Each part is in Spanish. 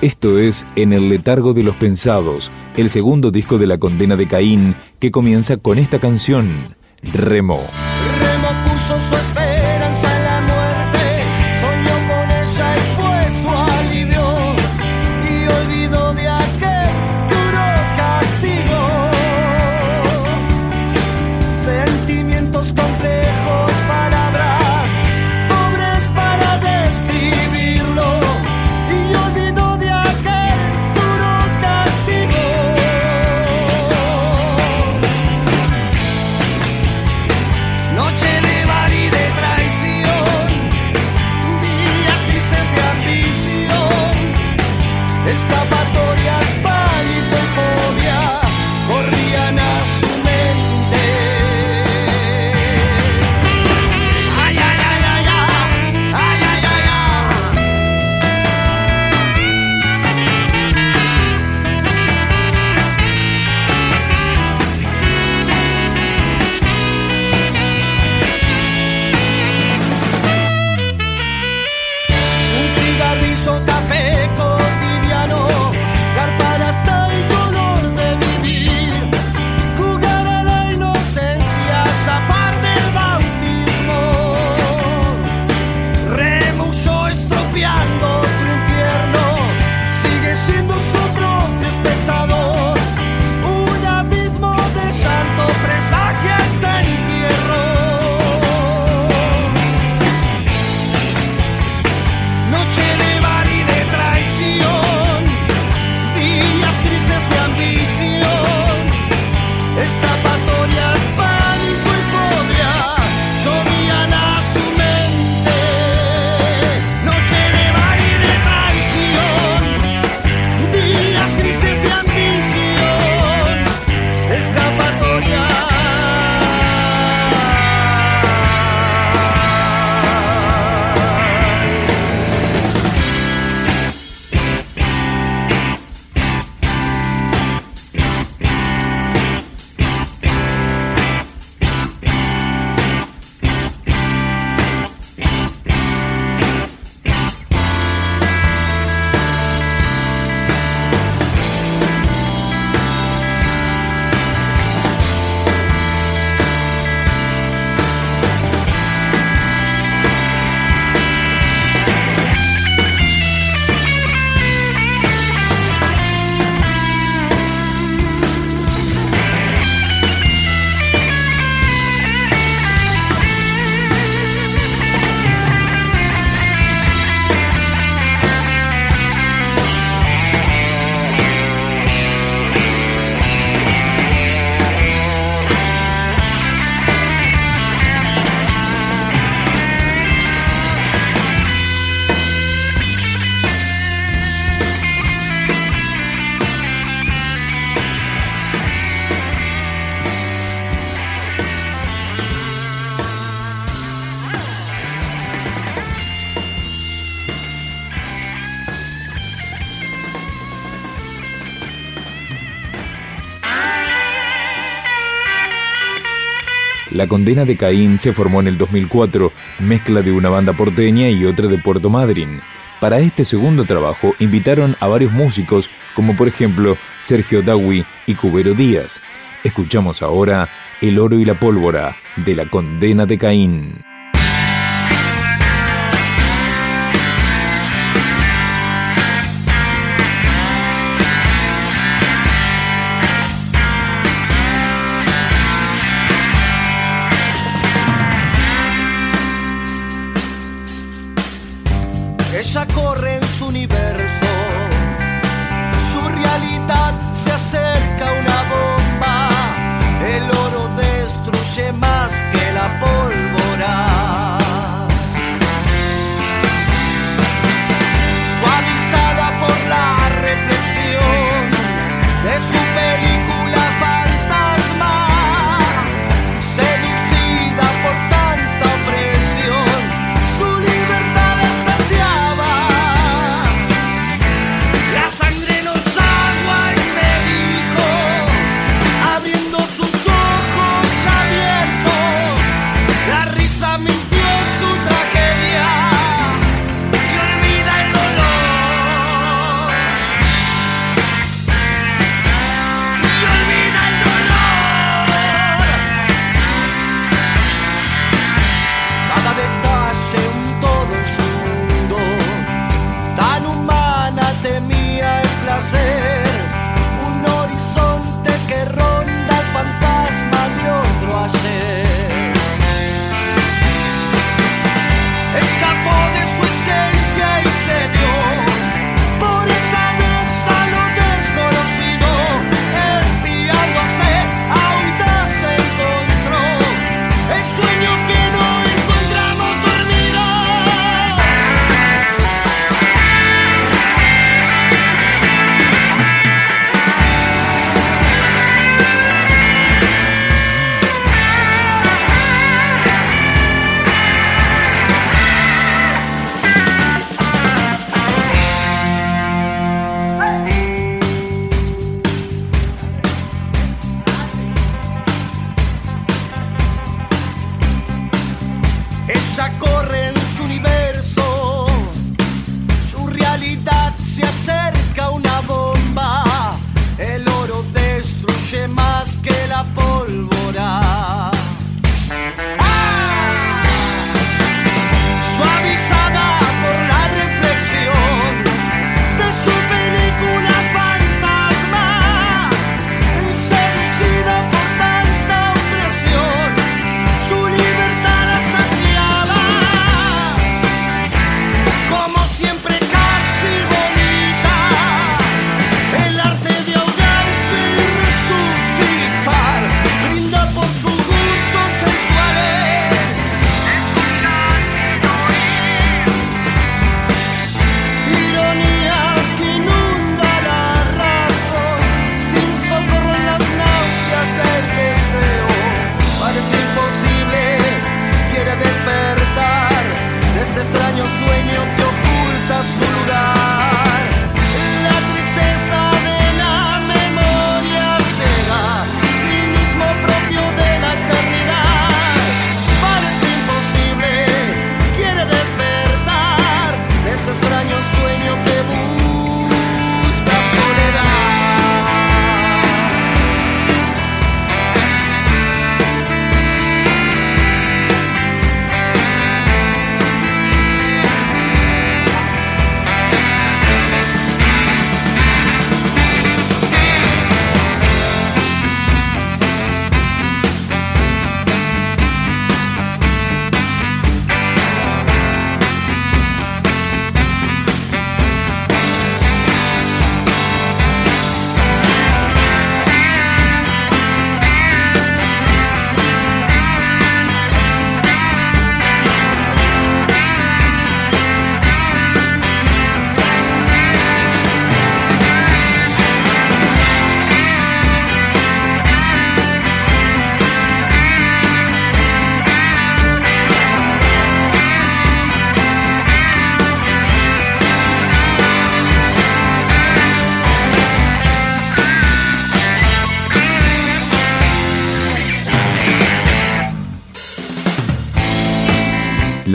Esto es En el letargo de los pensados, el segundo disco de la condena de Caín, que comienza con esta canción, Remo. Remo puso su esperanza La condena de Caín se formó en el 2004, mezcla de una banda porteña y otra de Puerto Madryn. Para este segundo trabajo invitaron a varios músicos, como por ejemplo Sergio Dawi y Cubero Díaz. Escuchamos ahora El oro y la pólvora de la condena de Caín.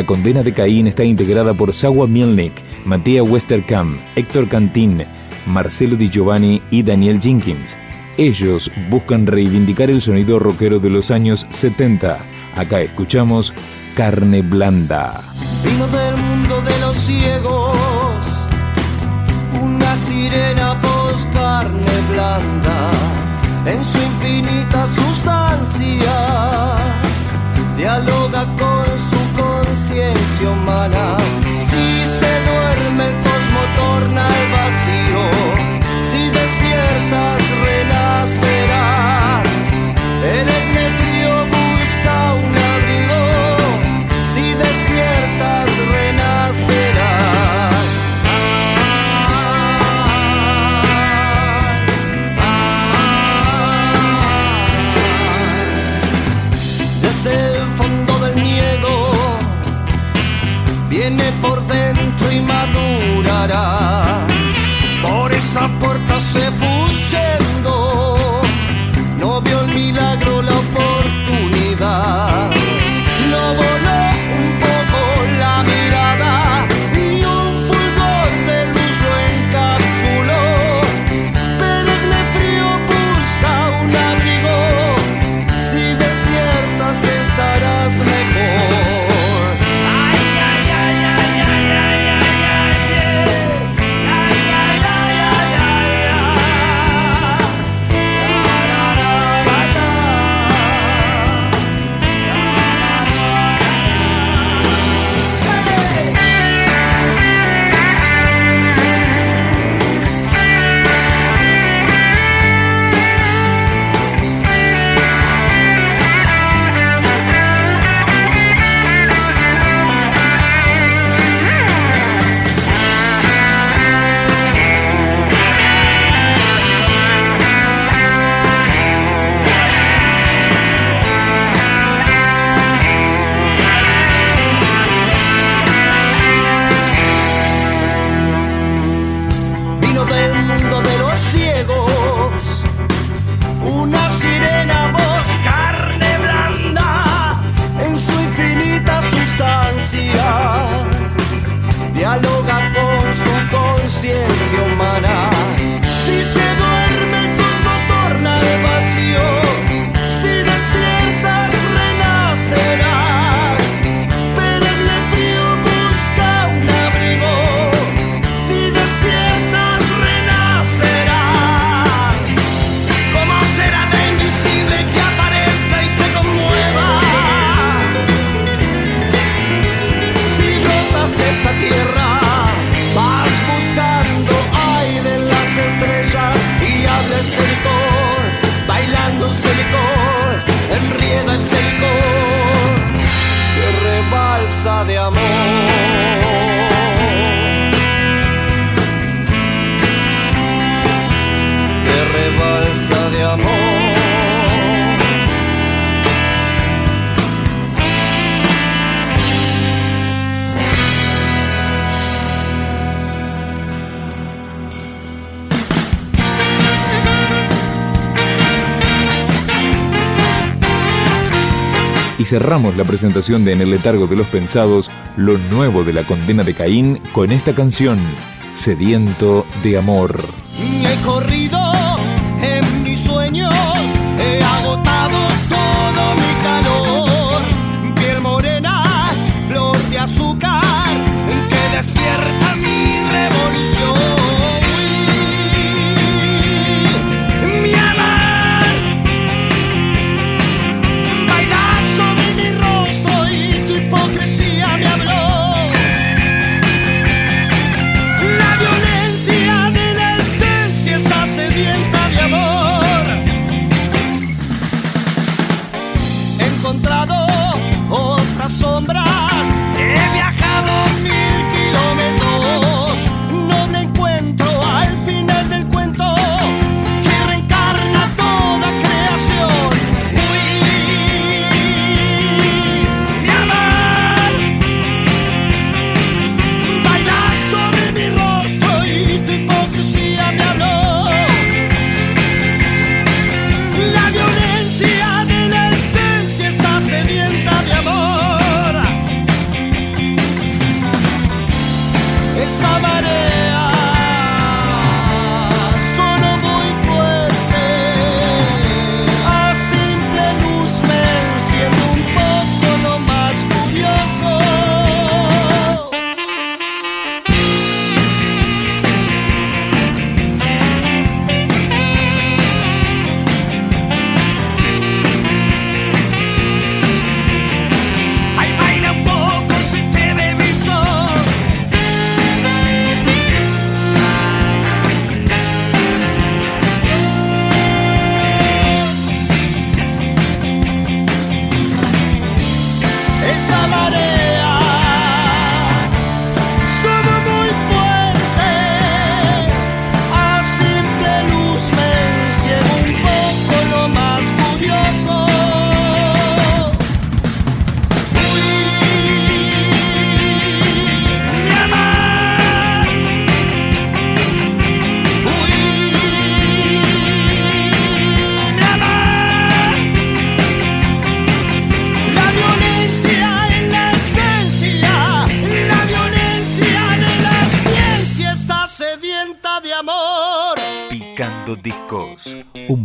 La condena de Caín está integrada por Sawa Milnik, Matías Westerkamp, Héctor Cantín, Marcelo Di Giovanni y Daniel Jenkins. Ellos buscan reivindicar el sonido rockero de los años 70. Acá escuchamos Carne Blanda. Vino del mundo de los ciegos, una sirena post carne blanda, en su infinita sustancia, dialoga con conciencia humana. Si se duerme el cosmo torna al vacío, si despiertas renacerás. dormida de amor. Y cerramos la presentación de En el letargo de los pensados, lo nuevo de la condena de Caín, con esta canción, Sediento de Amor. He corrido en he agotado todo mi calor.